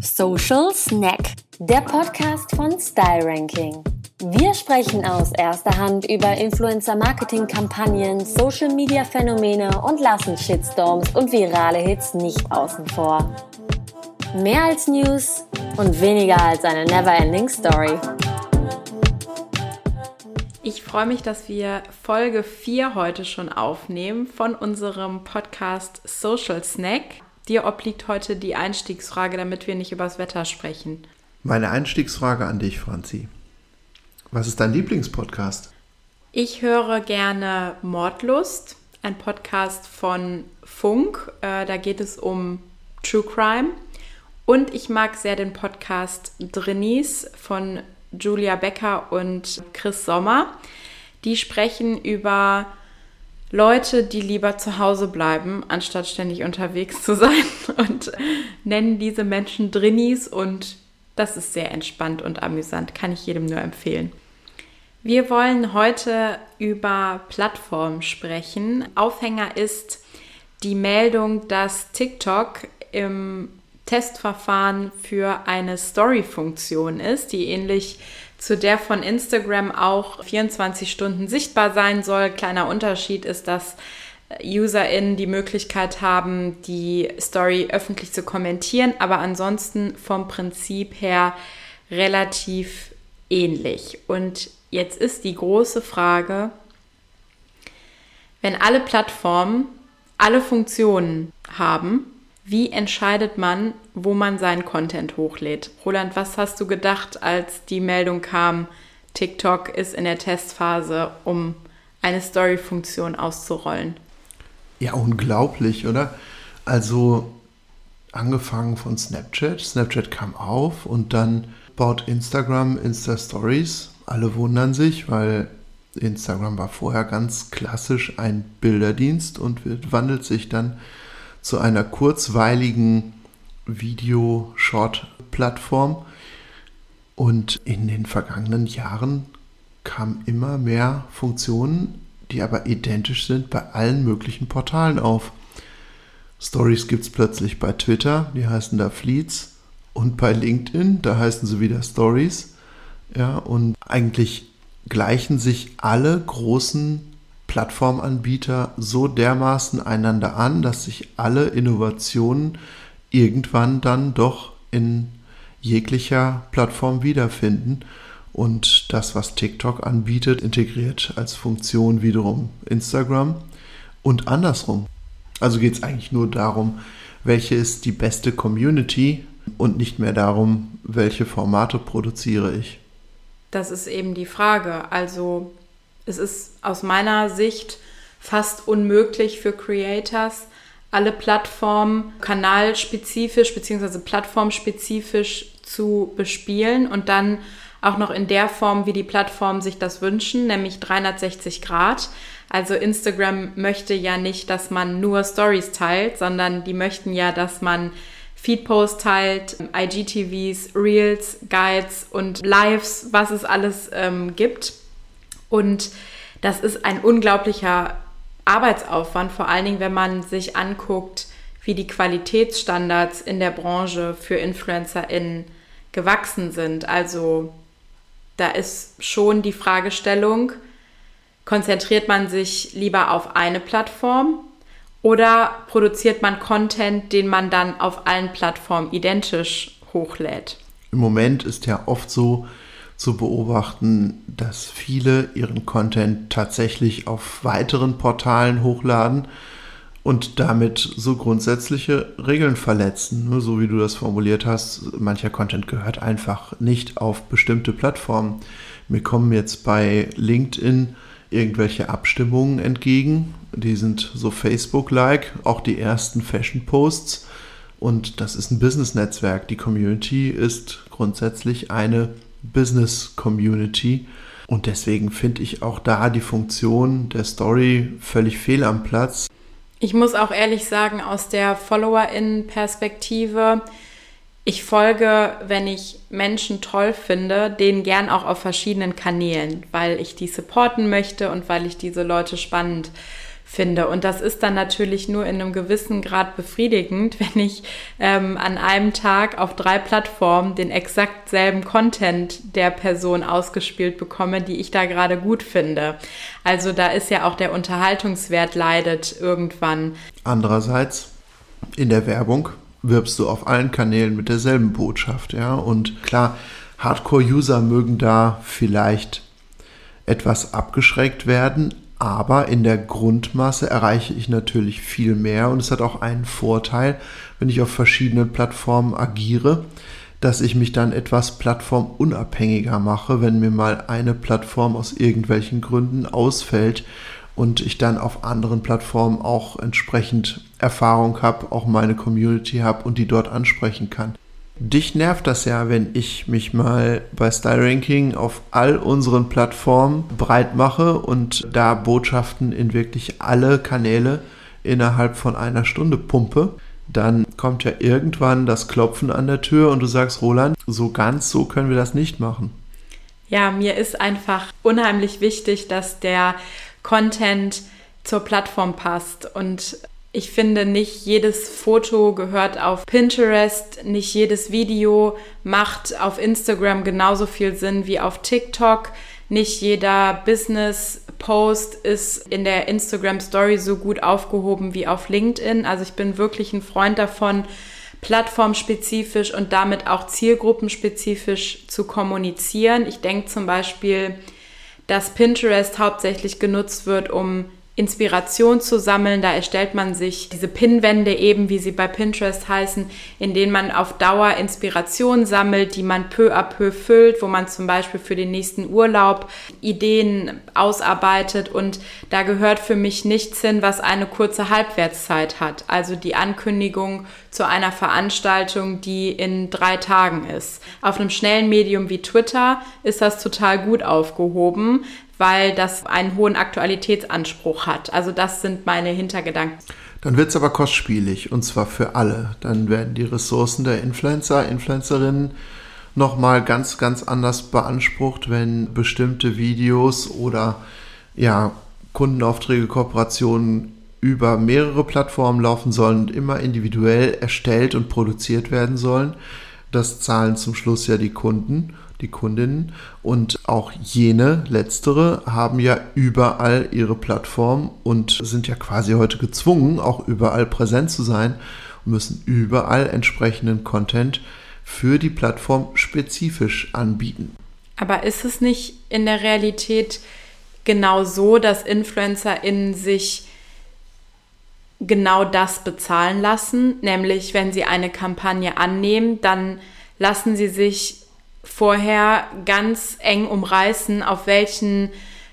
Social Snack, der Podcast von Style Ranking. Wir sprechen aus erster Hand über Influencer-Marketing-Kampagnen, Social-Media-Phänomene und lassen Shitstorms und virale Hits nicht außen vor. Mehr als News und weniger als eine never-ending Story. Ich freue mich, dass wir Folge 4 heute schon aufnehmen von unserem Podcast Social Snack. Dir obliegt heute die Einstiegsfrage, damit wir nicht übers Wetter sprechen. Meine Einstiegsfrage an dich, Franzi. Was ist dein Lieblingspodcast? Ich höre gerne Mordlust, ein Podcast von Funk. Äh, da geht es um True Crime. Und ich mag sehr den Podcast Drinnies von Julia Becker und Chris Sommer. Die sprechen über Leute, die lieber zu Hause bleiben, anstatt ständig unterwegs zu sein und nennen diese Menschen Drinnies und das ist sehr entspannt und amüsant, kann ich jedem nur empfehlen. Wir wollen heute über Plattformen sprechen. Aufhänger ist die Meldung, dass TikTok im Testverfahren für eine Story-Funktion ist, die ähnlich zu der von Instagram auch 24 Stunden sichtbar sein soll. Kleiner Unterschied ist, dass UserInnen die Möglichkeit haben, die Story öffentlich zu kommentieren, aber ansonsten vom Prinzip her relativ ähnlich. Und jetzt ist die große Frage, wenn alle Plattformen alle Funktionen haben, wie entscheidet man, wo man seinen Content hochlädt? Roland, was hast du gedacht, als die Meldung kam, TikTok ist in der Testphase, um eine Story-Funktion auszurollen? Ja, unglaublich, oder? Also angefangen von Snapchat. Snapchat kam auf und dann baut Instagram Insta Stories. Alle wundern sich, weil Instagram war vorher ganz klassisch ein Bilderdienst und wandelt sich dann zu einer kurzweiligen Video-Short-Plattform. Und in den vergangenen Jahren kamen immer mehr Funktionen, die aber identisch sind bei allen möglichen Portalen auf. Stories gibt es plötzlich bei Twitter, die heißen da Fleets. Und bei LinkedIn, da heißen sie wieder Stories. Ja, und eigentlich gleichen sich alle großen Plattformanbieter so dermaßen einander an, dass sich alle Innovationen irgendwann dann doch in jeglicher Plattform wiederfinden. Und das, was TikTok anbietet, integriert als Funktion wiederum Instagram und andersrum. Also geht es eigentlich nur darum, welche ist die beste Community und nicht mehr darum, welche Formate produziere ich. Das ist eben die Frage. Also es ist aus meiner Sicht fast unmöglich für Creators, alle Plattformen kanalspezifisch bzw. plattformspezifisch zu bespielen und dann auch noch in der Form, wie die Plattformen sich das wünschen, nämlich 360 Grad. Also Instagram möchte ja nicht, dass man nur Stories teilt, sondern die möchten ja, dass man Feedposts teilt, IGTVs, Reels, Guides und Lives, was es alles ähm, gibt. Und das ist ein unglaublicher Arbeitsaufwand, vor allen Dingen, wenn man sich anguckt, wie die Qualitätsstandards in der Branche für InfluencerInnen gewachsen sind. Also da ist schon die Fragestellung, konzentriert man sich lieber auf eine Plattform oder produziert man Content, den man dann auf allen Plattformen identisch hochlädt? Im Moment ist ja oft so, zu beobachten, dass viele ihren Content tatsächlich auf weiteren Portalen hochladen und damit so grundsätzliche Regeln verletzen. So wie du das formuliert hast, mancher Content gehört einfach nicht auf bestimmte Plattformen. Mir kommen jetzt bei LinkedIn irgendwelche Abstimmungen entgegen. Die sind so Facebook-like, auch die ersten Fashion-Posts. Und das ist ein Business-Netzwerk. Die Community ist grundsätzlich eine Business Community. Und deswegen finde ich auch da die Funktion der Story völlig fehl am Platz. Ich muss auch ehrlich sagen, aus der Follower-In-Perspektive, ich folge, wenn ich Menschen toll finde, denen gern auch auf verschiedenen Kanälen, weil ich die supporten möchte und weil ich diese Leute spannend finde. Und das ist dann natürlich nur in einem gewissen Grad befriedigend, wenn ich ähm, an einem Tag auf drei Plattformen den exakt selben Content der Person ausgespielt bekomme, die ich da gerade gut finde. Also da ist ja auch der Unterhaltungswert leidet irgendwann. Andererseits in der Werbung wirbst du auf allen Kanälen mit derselben Botschaft, ja. Und klar, Hardcore-User mögen da vielleicht etwas abgeschreckt werden, aber in der Grundmasse erreiche ich natürlich viel mehr und es hat auch einen Vorteil, wenn ich auf verschiedenen Plattformen agiere, dass ich mich dann etwas plattformunabhängiger mache, wenn mir mal eine Plattform aus irgendwelchen Gründen ausfällt und ich dann auf anderen Plattformen auch entsprechend Erfahrung habe, auch meine Community habe und die dort ansprechen kann. Dich nervt das ja, wenn ich mich mal bei Style Ranking auf all unseren Plattformen breit mache und da Botschaften in wirklich alle Kanäle innerhalb von einer Stunde pumpe. Dann kommt ja irgendwann das Klopfen an der Tür und du sagst, Roland, so ganz so können wir das nicht machen. Ja, mir ist einfach unheimlich wichtig, dass der Content zur Plattform passt und ich finde, nicht jedes Foto gehört auf Pinterest, nicht jedes Video macht auf Instagram genauso viel Sinn wie auf TikTok. Nicht jeder Business-Post ist in der Instagram Story so gut aufgehoben wie auf LinkedIn. Also ich bin wirklich ein Freund davon, plattformspezifisch und damit auch zielgruppenspezifisch zu kommunizieren. Ich denke zum Beispiel, dass Pinterest hauptsächlich genutzt wird, um Inspiration zu sammeln. Da erstellt man sich diese Pinwände eben, wie sie bei Pinterest heißen, in denen man auf Dauer Inspiration sammelt, die man peu à peu füllt, wo man zum Beispiel für den nächsten Urlaub Ideen ausarbeitet. Und da gehört für mich nichts hin, was eine kurze Halbwertszeit hat. Also die Ankündigung zu einer Veranstaltung, die in drei Tagen ist. Auf einem schnellen Medium wie Twitter ist das total gut aufgehoben weil das einen hohen Aktualitätsanspruch hat. Also das sind meine Hintergedanken. Dann wird es aber kostspielig und zwar für alle. Dann werden die Ressourcen der Influencer, Influencerinnen nochmal ganz, ganz anders beansprucht, wenn bestimmte Videos oder ja, Kundenaufträge, Kooperationen über mehrere Plattformen laufen sollen und immer individuell erstellt und produziert werden sollen. Das zahlen zum Schluss ja die Kunden die Kundinnen. Und auch jene, letztere, haben ja überall ihre Plattform und sind ja quasi heute gezwungen, auch überall präsent zu sein und müssen überall entsprechenden Content für die Plattform spezifisch anbieten. Aber ist es nicht in der Realität genau so, dass InfluencerInnen sich genau das bezahlen lassen? Nämlich, wenn sie eine Kampagne annehmen, dann lassen sie sich vorher ganz eng umreißen, auf welchen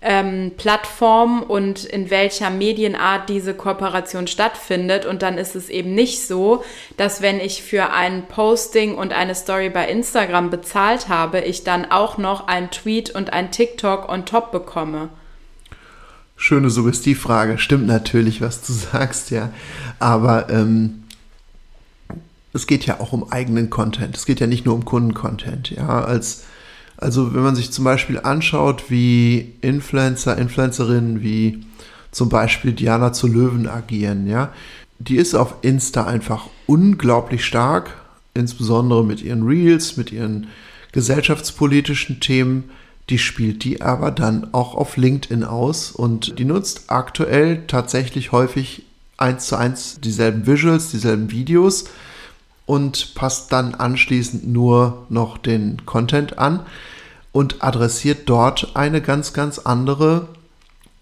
ähm, Plattformen und in welcher Medienart diese Kooperation stattfindet. Und dann ist es eben nicht so, dass wenn ich für ein Posting und eine Story bei Instagram bezahlt habe, ich dann auch noch ein Tweet und ein TikTok on top bekomme. Schöne Suggestivfrage. Stimmt natürlich, was du sagst, ja. Aber ähm, es geht ja auch um eigenen Content. Es geht ja nicht nur um Kundencontent. Ja, als, also wenn man sich zum Beispiel anschaut, wie Influencer, Influencerinnen wie zum Beispiel Diana zu Löwen agieren, ja, die ist auf Insta einfach unglaublich stark, insbesondere mit ihren Reels, mit ihren gesellschaftspolitischen Themen. Die spielt die aber dann auch auf LinkedIn aus und die nutzt aktuell tatsächlich häufig eins zu eins dieselben Visuals, dieselben Videos und passt dann anschließend nur noch den Content an und adressiert dort eine ganz, ganz andere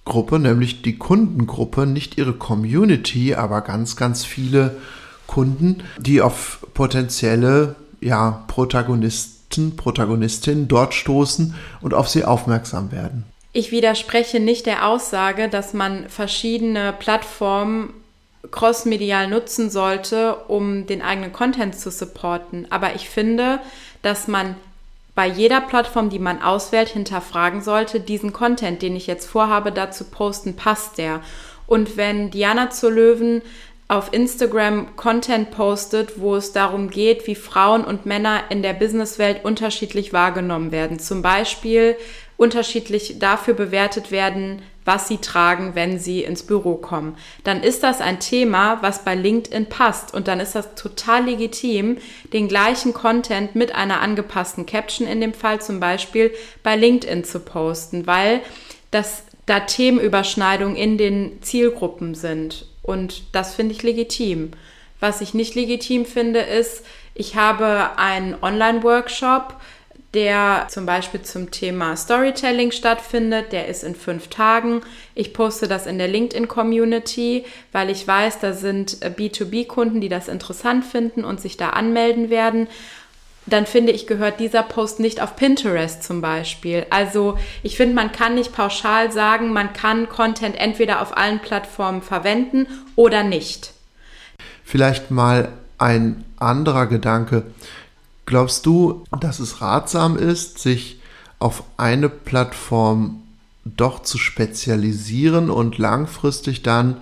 Gruppe, nämlich die Kundengruppe, nicht ihre Community, aber ganz, ganz viele Kunden, die auf potenzielle ja, Protagonisten, Protagonistinnen dort stoßen und auf sie aufmerksam werden. Ich widerspreche nicht der Aussage, dass man verschiedene Plattformen crossmedial nutzen sollte, um den eigenen Content zu supporten. Aber ich finde, dass man bei jeder Plattform, die man auswählt, hinterfragen sollte, diesen Content, den ich jetzt vorhabe, dazu posten, passt der? Und wenn Diana zur Löwen auf Instagram Content postet, wo es darum geht, wie Frauen und Männer in der Businesswelt unterschiedlich wahrgenommen werden. Zum Beispiel unterschiedlich dafür bewertet werden, was sie tragen, wenn sie ins Büro kommen. Dann ist das ein Thema, was bei LinkedIn passt und dann ist das total legitim, den gleichen Content mit einer angepassten Caption in dem Fall zum Beispiel bei LinkedIn zu posten, weil das da Themenüberschneidungen in den Zielgruppen sind und das finde ich legitim. Was ich nicht legitim finde, ist, ich habe einen Online-Workshop, der zum Beispiel zum Thema Storytelling stattfindet. Der ist in fünf Tagen. Ich poste das in der LinkedIn-Community, weil ich weiß, da sind äh, B2B-Kunden, die das interessant finden und sich da anmelden werden. Dann finde ich, gehört dieser Post nicht auf Pinterest zum Beispiel. Also ich finde, man kann nicht pauschal sagen, man kann Content entweder auf allen Plattformen verwenden oder nicht. Vielleicht mal ein anderer Gedanke. Glaubst du, dass es ratsam ist, sich auf eine Plattform doch zu spezialisieren und langfristig dann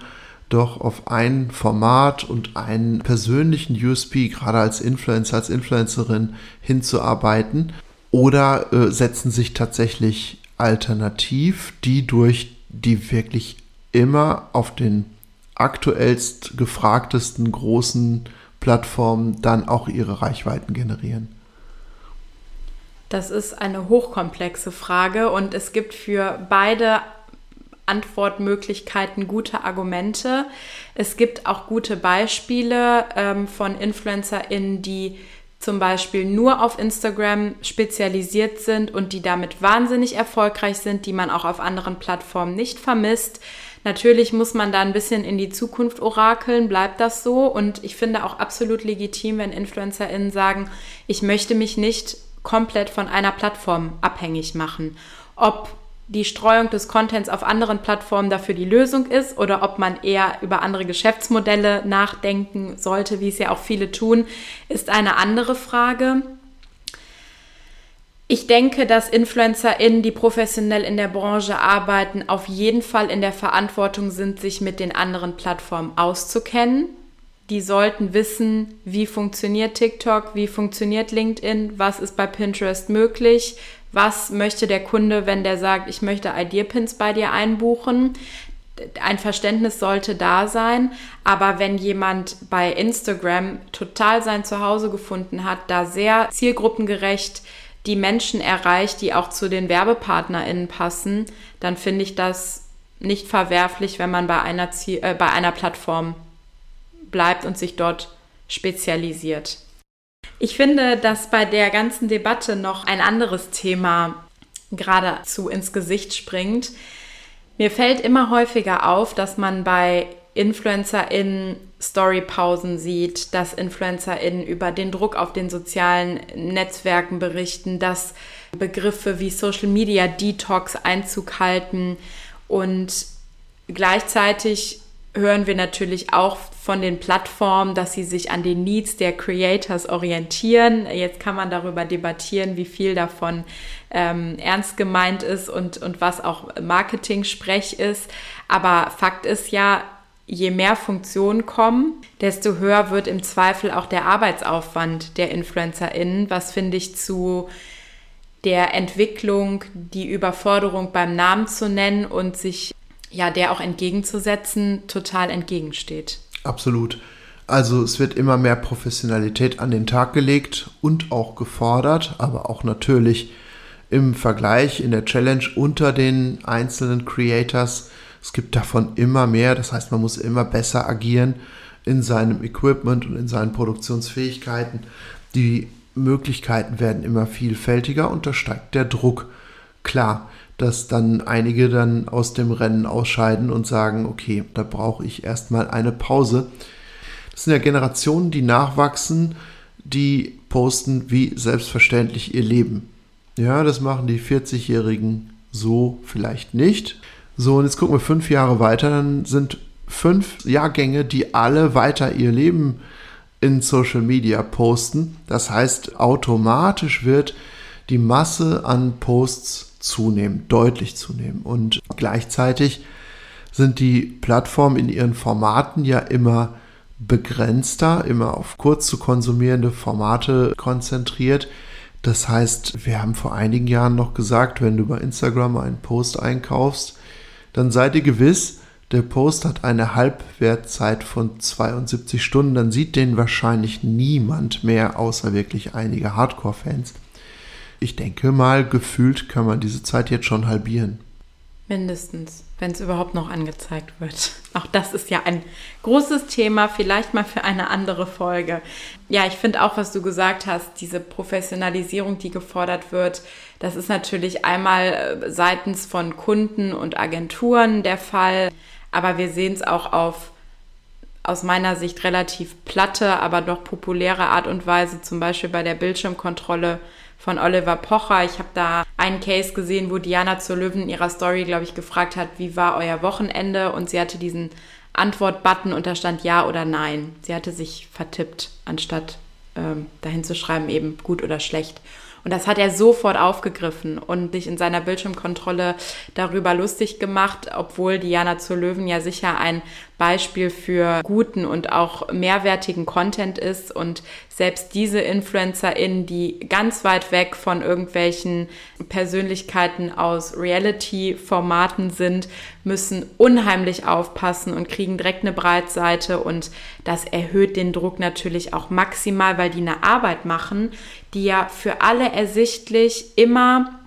doch auf ein Format und einen persönlichen USP, gerade als Influencer, als Influencerin hinzuarbeiten? Oder äh, setzen sich tatsächlich alternativ die durch, die wirklich immer auf den aktuellst gefragtesten großen Plattformen dann auch ihre Reichweiten generieren? Das ist eine hochkomplexe Frage und es gibt für beide Antwortmöglichkeiten gute Argumente. Es gibt auch gute Beispiele ähm, von InfluencerInnen, die zum Beispiel nur auf Instagram spezialisiert sind und die damit wahnsinnig erfolgreich sind, die man auch auf anderen Plattformen nicht vermisst. Natürlich muss man da ein bisschen in die Zukunft orakeln, bleibt das so. Und ich finde auch absolut legitim, wenn InfluencerInnen sagen, ich möchte mich nicht komplett von einer Plattform abhängig machen. Ob die Streuung des Contents auf anderen Plattformen dafür die Lösung ist oder ob man eher über andere Geschäftsmodelle nachdenken sollte, wie es ja auch viele tun, ist eine andere Frage. Ich denke, dass InfluencerInnen, die professionell in der Branche arbeiten, auf jeden Fall in der Verantwortung sind, sich mit den anderen Plattformen auszukennen. Die sollten wissen, wie funktioniert TikTok, wie funktioniert LinkedIn, was ist bei Pinterest möglich, was möchte der Kunde, wenn der sagt, ich möchte Ideapins bei dir einbuchen. Ein Verständnis sollte da sein, aber wenn jemand bei Instagram total sein Zuhause gefunden hat, da sehr zielgruppengerecht die Menschen erreicht, die auch zu den WerbepartnerInnen passen, dann finde ich das nicht verwerflich, wenn man bei einer, Ziel, äh, bei einer Plattform bleibt und sich dort spezialisiert. Ich finde, dass bei der ganzen Debatte noch ein anderes Thema geradezu ins Gesicht springt. Mir fällt immer häufiger auf, dass man bei InfluencerInnen Storypausen sieht, dass InfluencerInnen über den Druck auf den sozialen Netzwerken berichten, dass Begriffe wie Social Media Detox Einzug halten und gleichzeitig hören wir natürlich auch von den Plattformen, dass sie sich an den Needs der Creators orientieren. Jetzt kann man darüber debattieren, wie viel davon ähm, ernst gemeint ist und, und was auch Marketing-Sprech ist. Aber Fakt ist ja, je mehr Funktionen kommen, desto höher wird im Zweifel auch der Arbeitsaufwand der InfluencerInnen, was finde ich zu der Entwicklung, die Überforderung beim Namen zu nennen und sich ja der auch entgegenzusetzen, total entgegensteht. Absolut. Also es wird immer mehr Professionalität an den Tag gelegt und auch gefordert, aber auch natürlich im Vergleich in der Challenge unter den einzelnen Creators es gibt davon immer mehr, das heißt, man muss immer besser agieren in seinem Equipment und in seinen Produktionsfähigkeiten. Die Möglichkeiten werden immer vielfältiger und da steigt der Druck. Klar, dass dann einige dann aus dem Rennen ausscheiden und sagen, okay, da brauche ich erstmal eine Pause. Das sind ja Generationen, die nachwachsen, die posten wie selbstverständlich ihr Leben. Ja, das machen die 40-Jährigen so vielleicht nicht. So, und jetzt gucken wir fünf Jahre weiter, dann sind fünf Jahrgänge, die alle weiter ihr Leben in Social Media posten. Das heißt, automatisch wird die Masse an Posts zunehmen, deutlich zunehmen. Und gleichzeitig sind die Plattformen in ihren Formaten ja immer begrenzter, immer auf kurz zu konsumierende Formate konzentriert. Das heißt, wir haben vor einigen Jahren noch gesagt, wenn du bei Instagram einen Post einkaufst, dann seid ihr gewiss, der Post hat eine Halbwertzeit von 72 Stunden, dann sieht den wahrscheinlich niemand mehr, außer wirklich einige Hardcore-Fans. Ich denke mal, gefühlt kann man diese Zeit jetzt schon halbieren. Mindestens, wenn es überhaupt noch angezeigt wird. Auch das ist ja ein großes Thema, vielleicht mal für eine andere Folge. Ja, ich finde auch, was du gesagt hast, diese Professionalisierung, die gefordert wird, das ist natürlich einmal äh, seitens von Kunden und Agenturen der Fall, aber wir sehen es auch auf aus meiner Sicht relativ platte, aber doch populäre Art und Weise, zum Beispiel bei der Bildschirmkontrolle von Oliver Pocher. Ich habe da einen Case gesehen, wo Diana zur Löwen in ihrer Story, glaube ich, gefragt hat, wie war euer Wochenende? Und sie hatte diesen Antwort-Button und da stand Ja oder Nein. Sie hatte sich vertippt, anstatt ähm, dahin zu schreiben, eben gut oder schlecht. Und das hat er sofort aufgegriffen und sich in seiner Bildschirmkontrolle darüber lustig gemacht, obwohl Diana zur Löwen ja sicher ein Beispiel für guten und auch mehrwertigen Content ist und selbst diese InfluencerInnen, die ganz weit weg von irgendwelchen Persönlichkeiten aus Reality-Formaten sind, müssen unheimlich aufpassen und kriegen direkt eine Breitseite und das erhöht den Druck natürlich auch maximal, weil die eine Arbeit machen, die ja für alle ersichtlich immer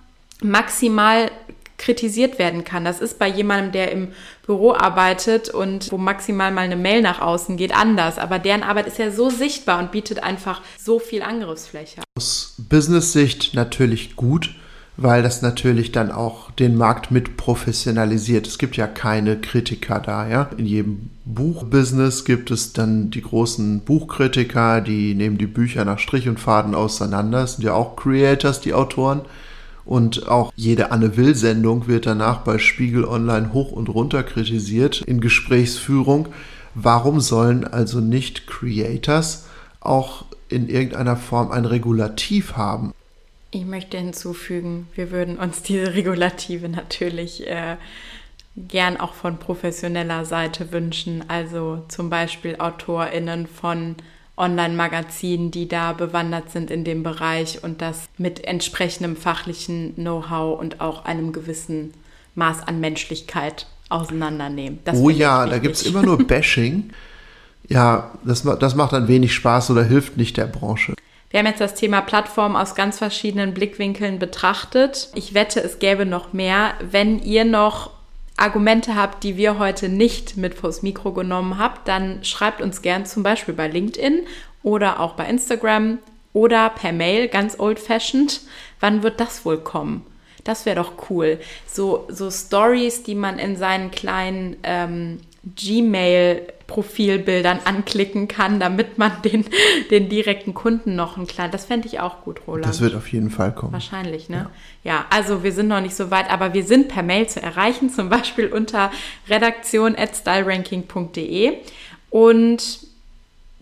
maximal kritisiert werden kann. Das ist bei jemandem, der im Büro arbeitet und wo maximal mal eine Mail nach außen geht, anders. Aber deren Arbeit ist ja so sichtbar und bietet einfach so viel Angriffsfläche. Aus Business-Sicht natürlich gut, weil das natürlich dann auch den Markt mit professionalisiert. Es gibt ja keine Kritiker da, ja. In jedem Buchbusiness gibt es dann die großen Buchkritiker, die nehmen die Bücher nach Strich und Faden auseinander. Das sind ja auch Creators, die Autoren. Und auch jede Anne Will-Sendung wird danach bei Spiegel Online hoch und runter kritisiert in Gesprächsführung. Warum sollen also nicht Creators auch in irgendeiner Form ein Regulativ haben? Ich möchte hinzufügen, wir würden uns diese Regulative natürlich äh, gern auch von professioneller Seite wünschen. Also zum Beispiel AutorInnen von Online-Magazinen, die da bewandert sind in dem Bereich und das mit entsprechendem fachlichen Know-how und auch einem gewissen Maß an Menschlichkeit auseinandernehmen. Das oh ja, da gibt es immer nur Bashing. ja, das, das macht dann wenig Spaß oder hilft nicht der Branche. Wir haben jetzt das Thema Plattform aus ganz verschiedenen Blickwinkeln betrachtet. Ich wette, es gäbe noch mehr. Wenn ihr noch Argumente habt, die wir heute nicht mit vors Mikro genommen habt, dann schreibt uns gern zum Beispiel bei LinkedIn oder auch bei Instagram oder per Mail, ganz old-fashioned. Wann wird das wohl kommen? Das wäre doch cool. So, so Stories, die man in seinen kleinen ähm, Gmail-Profilbildern anklicken kann, damit man den, den direkten Kunden noch ein klein. Das fände ich auch gut, Roland. Das wird auf jeden Fall kommen. Wahrscheinlich, ne? Ja. ja. also wir sind noch nicht so weit, aber wir sind per Mail zu erreichen, zum Beispiel unter redaktion.styleranking.de. Und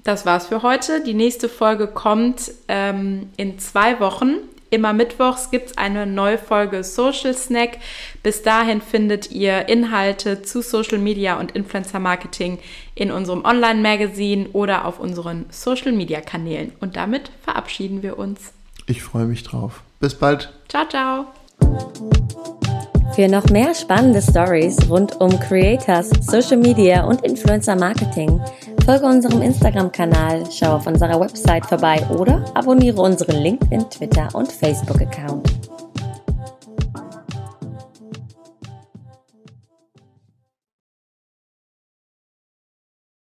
das war's für heute. Die nächste Folge kommt ähm, in zwei Wochen. Immer mittwochs gibt es eine neue Folge Social Snack. Bis dahin findet ihr Inhalte zu Social Media und Influencer Marketing in unserem Online-Magazin oder auf unseren Social Media Kanälen. Und damit verabschieden wir uns. Ich freue mich drauf. Bis bald. Ciao, ciao. Für noch mehr spannende Stories rund um Creators, Social Media und Influencer Marketing folge unserem Instagram-Kanal, schau auf unserer Website vorbei oder abonniere unseren LinkedIn, Twitter und Facebook-Account.